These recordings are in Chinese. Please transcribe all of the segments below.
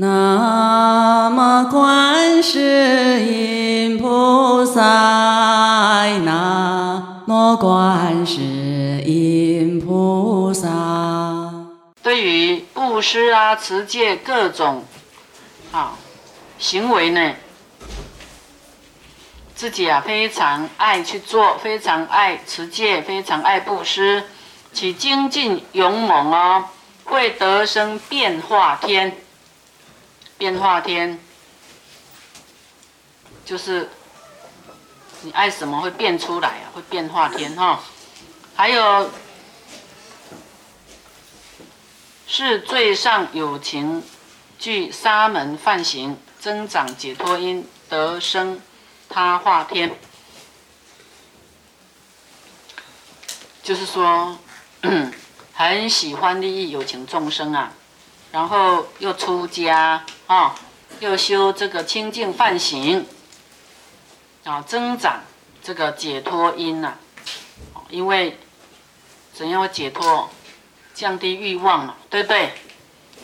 南无观世音菩萨，南无观世音菩萨。对于布施啊、持戒各种啊行为呢，自己啊非常爱去做，非常爱持戒，非常爱布施，其精进勇猛哦，会得生变化天。变化天就是你爱什么会变出来啊，会变化天哈。还有是最上有情，具沙门梵行，增长解脱因，得生他化天。就是说，很喜欢利益有情众生啊。然后又出家啊，又修这个清净梵行啊，增长这个解脱因呐。因为怎样解脱？降低欲望嘛，对不对？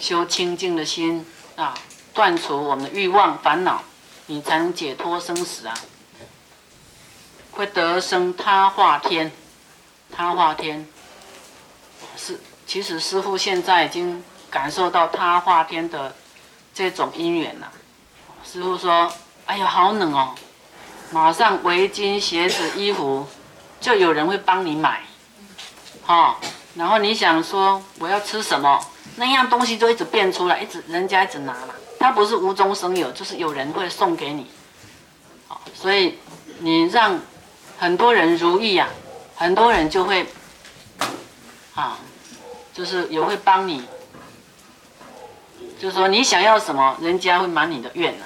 修清净的心啊，断除我们的欲望烦恼，你才能解脱生死啊。会得生他化天，他化天是其实师傅现在已经。感受到他化天的这种因缘呐，师傅说：“哎呀，好冷哦！”马上围巾、鞋子、衣服就有人会帮你买，哈。然后你想说我要吃什么，那样东西就一直变出来，一直人家一直拿了。他不是无中生有，就是有人会送给你，好，所以你让很多人如意呀，很多人就会，啊，就是也会帮你。就是说，你想要什么，人家会满你的愿呢，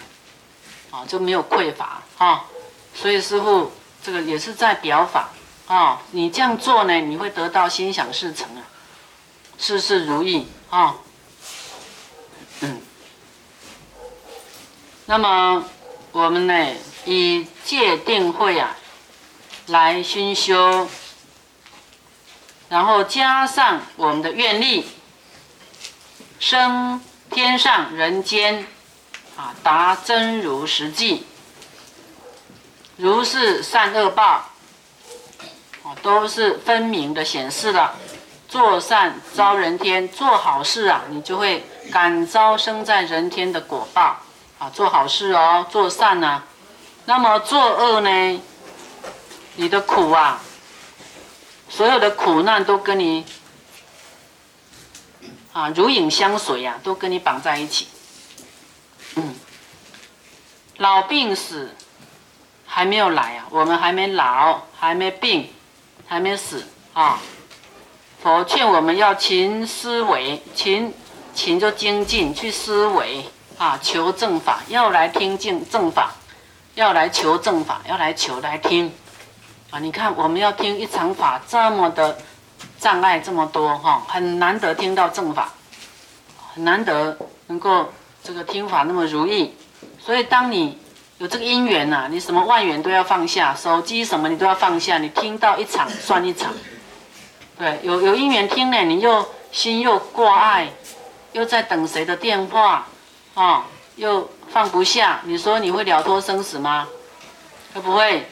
啊，就没有匮乏啊。所以师傅这个也是在表法啊，你这样做呢，你会得到心想事成啊，事事如意啊。嗯。那么我们呢，以戒定慧啊来熏修，然后加上我们的愿力生。天上人间，啊，达真如实际，如是善恶报，啊，都是分明的显示了。做善招人天，做好事啊，你就会感召生在人天的果报。啊，做好事哦，做善呢，那么作恶呢，你的苦啊，所有的苦难都跟你。啊，如影相随呀，都跟你绑在一起。嗯，老病死还没有来啊，我们还没老，还没病，还没死啊。佛劝我们要勤思维，勤勤就精进去思维啊，求正法，要来听正正法，要来求正法，要来求来听啊。你看，我们要听一场法这么的。障碍这么多哈，很难得听到正法，很难得能够这个听法那么如意。所以当你有这个因缘呐，你什么万缘都要放下，手机什么你都要放下。你听到一场算一场，对，有有因缘听呢，你又心又挂碍，又在等谁的电话啊，又放不下。你说你会了脱生死吗？会不会？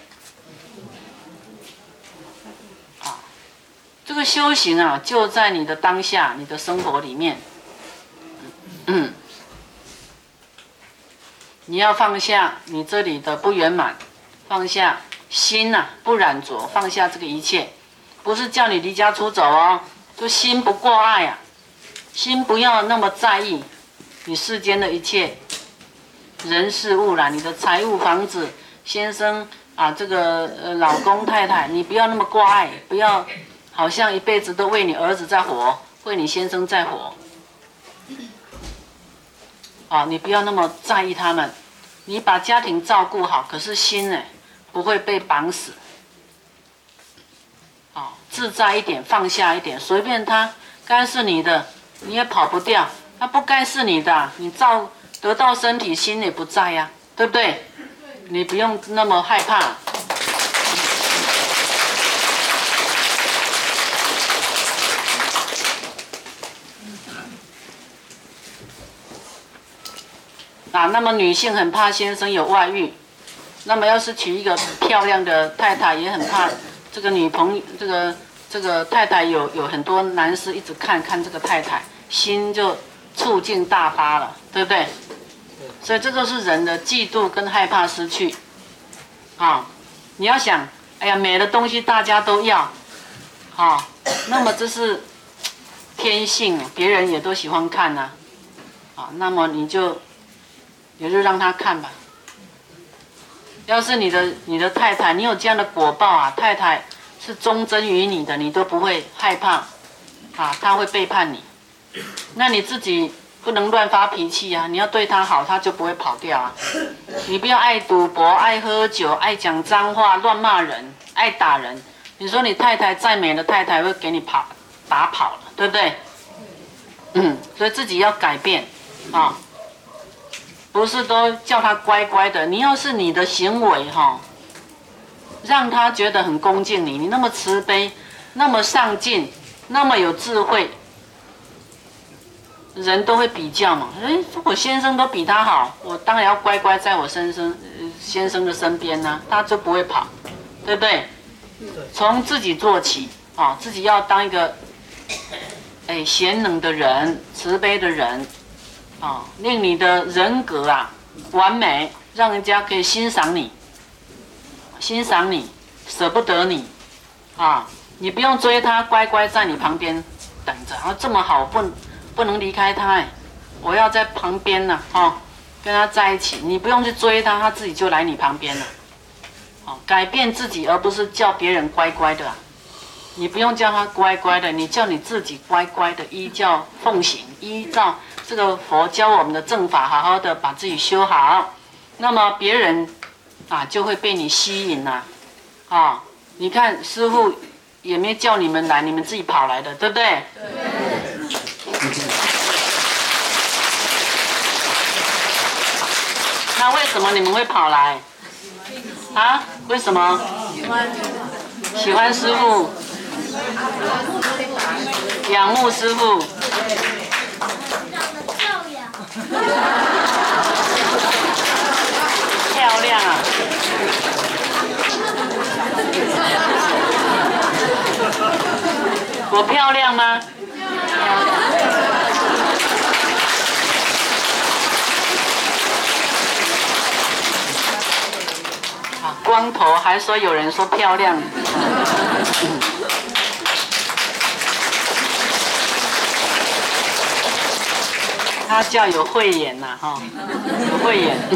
这个修行啊，就在你的当下，你的生活里面。嗯，你要放下你这里的不圆满，放下心呐，不染着，放下这个一切，不是叫你离家出走哦，就心不挂碍呀，心不要那么在意你世间的一切人事物啦，你的财物、房子、先生啊，这个呃老公、太太，你不要那么挂碍，不要。好像一辈子都为你儿子在活，为你先生在活。啊，你不要那么在意他们，你把家庭照顾好，可是心呢不会被绑死。啊，自在一点，放下一点，随便他，该是你的你也跑不掉，他不该是你的，你照得到身体，心也不在呀，对不对？你不用那么害怕。啊，那么女性很怕先生有外遇，那么要是娶一个漂亮的太太，也很怕这个女朋友，这个这个太太有有很多男士一直看看这个太太，心就醋劲大发了，对不对？所以这就是人的嫉妒跟害怕失去，啊，你要想，哎呀，美的东西大家都要，啊，那么这是天性，别人也都喜欢看呐，啊，那么你就。也就让他看吧。要是你的你的太太，你有这样的果报啊，太太是忠贞于你的，你都不会害怕，啊，他会背叛你。那你自己不能乱发脾气啊，你要对他好，他就不会跑掉啊。你不要爱赌博、爱喝酒、爱讲脏话、乱骂人、爱打人。你说你太太再美的太太会给你跑打跑了，对不对？嗯，所以自己要改变啊。不是都叫他乖乖的？你要是你的行为哈，让他觉得很恭敬你，你那么慈悲，那么上进，那么有智慧，人都会比较嘛。哎，我先生都比他好，我当然要乖乖在我先生先生的身边呢，他就不会跑，对不对？从自己做起啊，自己要当一个哎贤能的人，慈悲的人。啊，令你的人格啊完美，让人家可以欣赏你，欣赏你，舍不得你，啊，你不用追他，乖乖在你旁边等着，啊，这么好，不不能离开他，哎，我要在旁边呢，啊，跟他在一起，你不用去追他，他自己就来你旁边了，哦，改变自己，而不是叫别人乖乖的，你不用叫他乖乖的，你叫你自己乖乖的依教奉行，依照。这个佛教我们的正法，好好的把自己修好，那么别人啊就会被你吸引了，啊，你看师傅也没叫你们来，你们自己跑来的，对不对？那为什么你们会跑来？啊？为什么？喜欢喜欢师傅，仰慕师傅。漂亮啊！我漂亮吗？光头还说有人说漂亮。他叫有慧眼呐，哈，有慧眼。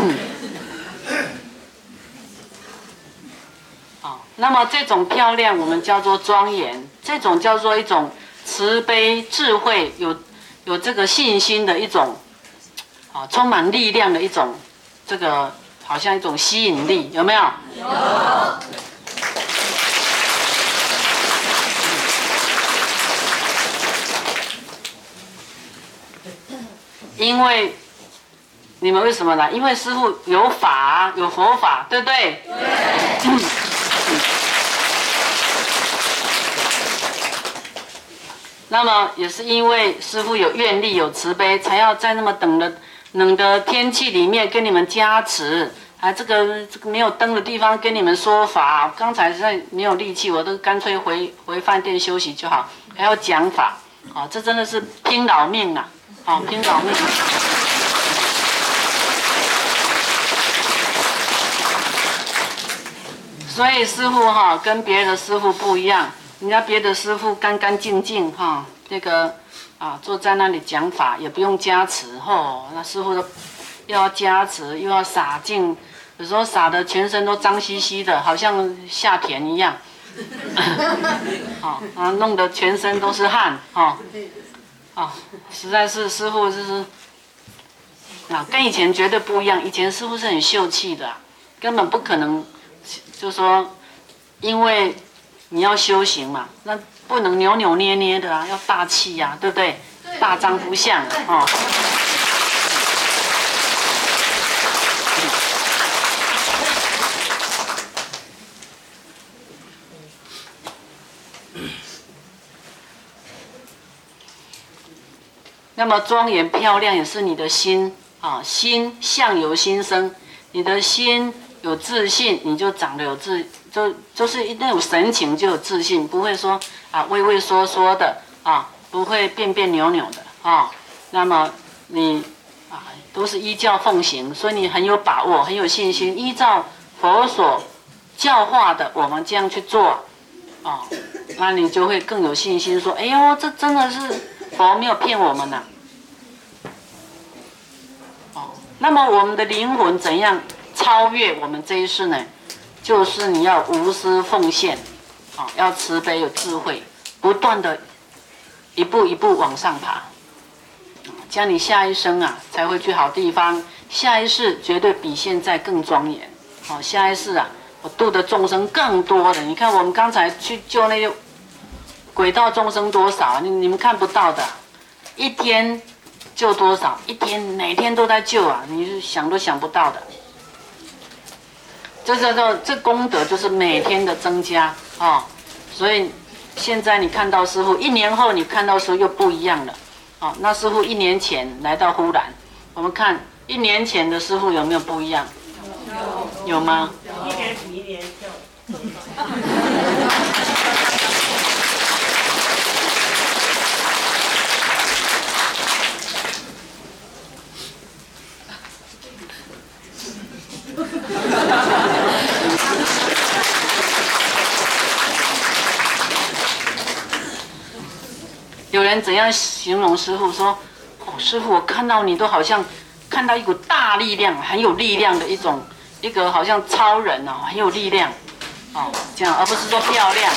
好，那么这种漂亮，我们叫做庄严；这种叫做一种慈悲、智慧，有有这个信心的一种，啊，充满力量的一种，这个好像一种吸引力，有没有？有。因为你们为什么来？因为师傅有法，有佛法，对不对？对。那么也是因为师傅有愿力、有慈悲，才要在那么冷的冷的天气里面跟你们加持，啊，这个这个没有灯的地方跟你们说法。刚才在没有力气，我都干脆回回饭店休息就好，还要讲法，啊，这真的是拼老命啊！好，拼老命。所以师傅哈跟别的师傅不一样，人家别的师傅干干净净哈，那个啊坐在那里讲法也不用加持吼，那师傅都又要加持又要洒净，有时候洒的全身都脏兮兮的，好像下田一样，好啊弄得全身都是汗哈。啊，实在是师傅就是，啊，跟以前绝对不一样。以前师傅是很秀气的，根本不可能，就说，因为你要修行嘛，那不能扭扭捏捏的啊，要大气呀，对不对？大丈夫相啊。那么庄严漂亮也是你的心啊，心相由心生，你的心有自信，你就长得有自，就就是那种神情就有自信，不会说啊畏畏缩缩的啊，不会变变扭扭的啊。那么你啊都是依教奉行，所以你很有把握，很有信心，依照佛所教化的，我们这样去做啊，那你就会更有信心，说哎呦，这真的是佛没有骗我们呐。哦，那么我们的灵魂怎样超越我们这一世呢？就是你要无私奉献，啊，要慈悲有智慧，不断的一步一步往上爬，这样你下一生啊才会去好地方，下一世绝对比现在更庄严。哦，下一世啊，我度的众生更多的。你看我们刚才去救那些鬼道众生多少？你你们看不到的，一天。救多少？一天每天都在救啊！你是想都想不到的。这叫做这功德，就是每天的增加啊！所以现在你看到师傅，一年后你看到师傅又不一样了啊！那师傅一年前来到忽然，我们看一年前的师傅有没有不一样？有。吗比一年就。有人怎样形容师傅？说：“哦，师傅，我看到你都好像看到一股大力量，很有力量的一种，一个好像超人哦，很有力量，哦，这样，而不是说漂亮。”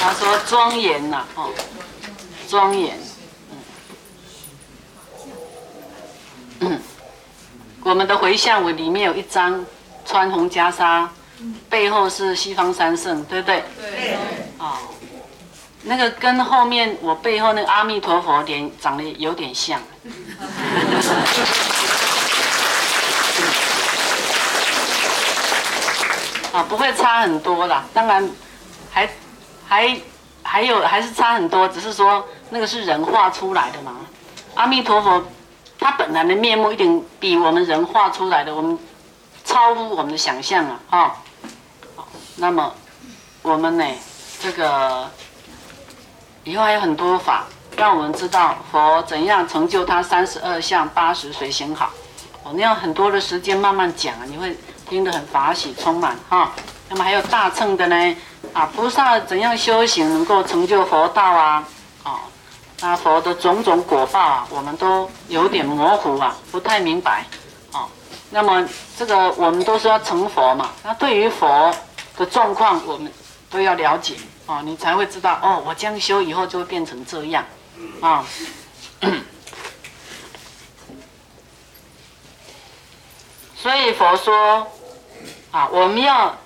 他说：“庄严呐，哦，庄严。”嗯，我们的回向文里面有一张穿红袈裟，背后是西方三圣，对不对？对。啊，那个跟后面我背后那个阿弥陀佛脸长得有点像，啊，不会差很多啦。当然，还还还有还是差很多，只是说那个是人画出来的嘛。阿弥陀佛，他本来的面目一定比我们人画出来的，我们超乎我们的想象啊！啊，那么我们呢？这个以后还有很多法，让我们知道佛怎样成就他三十二相八十随行好。哦，那样很多的时间慢慢讲，你会听得很法喜充满哈。那么还有大乘的呢，啊，菩萨怎样修行能够成就佛道啊？哦，那佛的种种果报啊，我们都有点模糊啊，不太明白。哦，那么这个我们都是要成佛嘛，那对于佛的状况，我们都要了解。哦，你才会知道哦，我这样修以后就会变成这样，啊。所以佛说，啊，我们要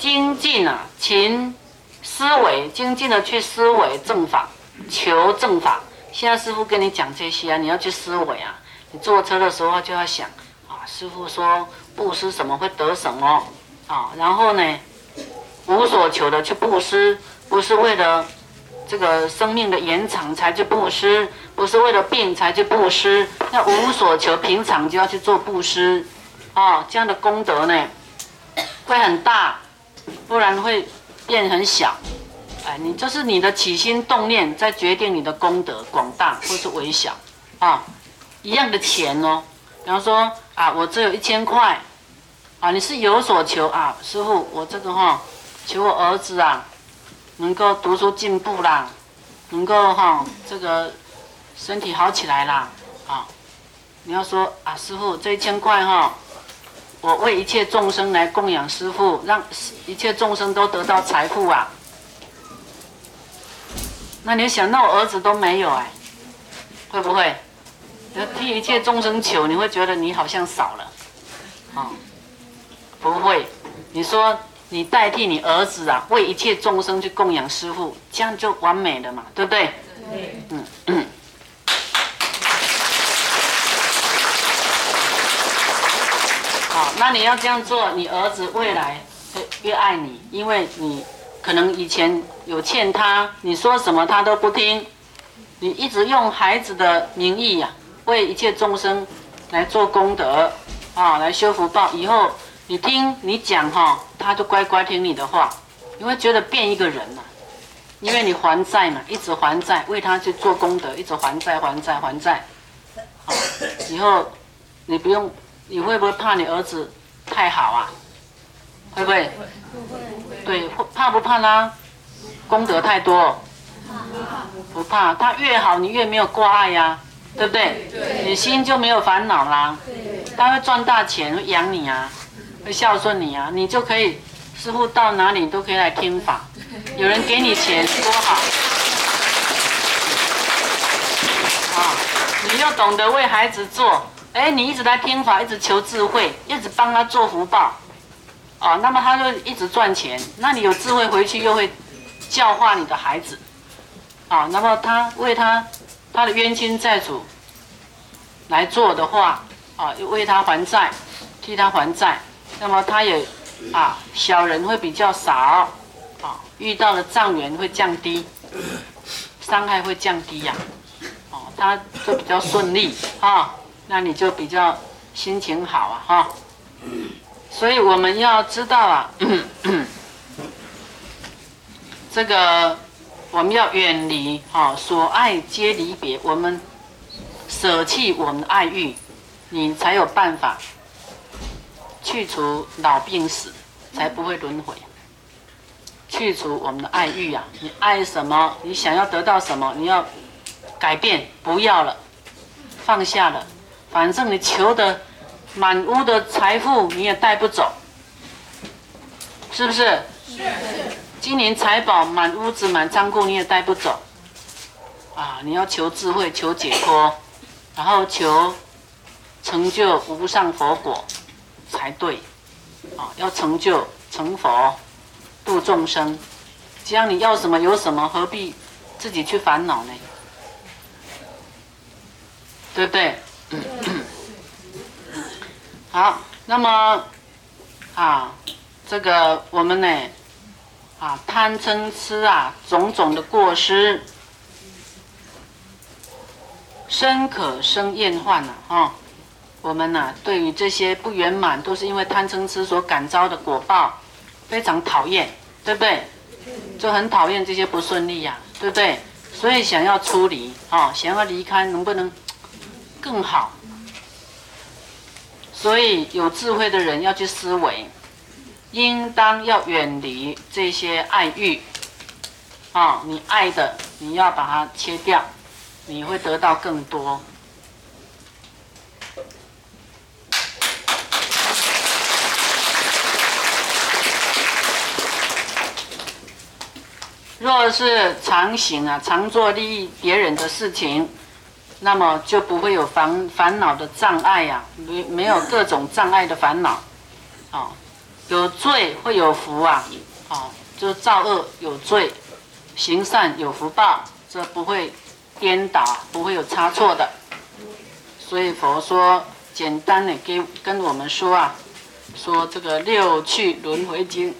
精进啊，勤思维，精进的去思维正法，求正法。现在师傅跟你讲这些啊，你要去思维啊。你坐车的时候就要想，啊，师傅说布施什么会得什么，啊，然后呢？无所求的去布施，不是为了这个生命的延长才去布施，不是为了病才去布施。那无所求，平常就要去做布施，哦，这样的功德呢会很大，不然会变很小。哎，你就是你的起心动念在决定你的功德广大或是微小啊。一样的钱哦，比方说啊，我这有一千块，啊，你是有所求啊，师傅，我这个哈。求我儿子啊，能够读书进步啦，能够哈这个身体好起来啦，啊！你要说啊，师傅这一千块哈，我为一切众生来供养师傅，让一切众生都得到财富啊。那你想，那我儿子都没有哎，会不会？你要替一切众生求，你会觉得你好像少了，啊？不会，你说。你代替你儿子啊，为一切众生去供养师父，这样就完美了嘛，对不对？对。嗯。好，那你要这样做，你儿子未来会越爱你，因为你可能以前有欠他，你说什么他都不听，你一直用孩子的名义呀、为一切众生来做功德啊，来修福报，以后你听你讲哈、他就乖乖听你的话，你会觉得变一个人呐、因为你还债嘛，一直还债，为他去做功德，一直还债还债还债，啊，以后你不用，你会不会怕你儿子太好啊？会不会？对，会怕不怕啦？功德太多，不怕，他越好，你越没有挂碍呀、对不对？你心就没有烦恼啦。他会赚大钱，会养你啊，会孝顺你啊，你就可以，师傅到哪里都可以来听法，有人给你钱多好。啊，你又懂得为孩子做，哎，你一直在听法，一直求智慧，一直帮他做福报，啊，那么他就一直赚钱，那你有智慧回去又会教化你的孩子，啊，那么他为他他的冤亲债主来做的话，啊，为他还债，替他还债，那么他也啊，小人会比较少，啊，遇到的障缘会降低，伤害会降低呀、哦，他就比较顺利啊，那你就比较心情好啊哈。所以我们要知道啊，这个我们要远离啊，所爱皆离别，我们舍弃我们的爱欲，你才有办法去除老病死，才不会轮回。去除我们的爱欲啊，你爱什么，你想要得到什么，你要改变，不要了，放下了，反正你求的满屋的财富你也带不走，是不是？是。金银财宝满屋子满仓库你也带不走，啊，你要求智慧，求解脱，然后求成就无上佛果才对，啊，要成就成佛。度众生，这样你要什么有什么，何必自己去烦恼呢？对不对？好，那么啊，这个我们呢啊贪嗔痴啊种种的过失，深可生厌患了啊！我们呐、对于这些不圆满，都是因为贪嗔痴所感召的果报。非常讨厌，对不对？就很讨厌这些不顺利呀、对不对？所以想要出离啊、想要离开，能不能更好？所以有智慧的人要去思维，应当要远离这些爱欲啊、你爱的，你要把它切掉，你会得到更多。若是常行啊，常做利益别人的事情，那么就不会有烦烦恼的障碍呀、没没有各种障碍的烦恼，哦，有罪会有福啊，哦，就造恶有罪，行善有福报，这不会颠倒，不会有差错的。所以佛说，简单的给跟我们说啊，说这个六趣轮回经。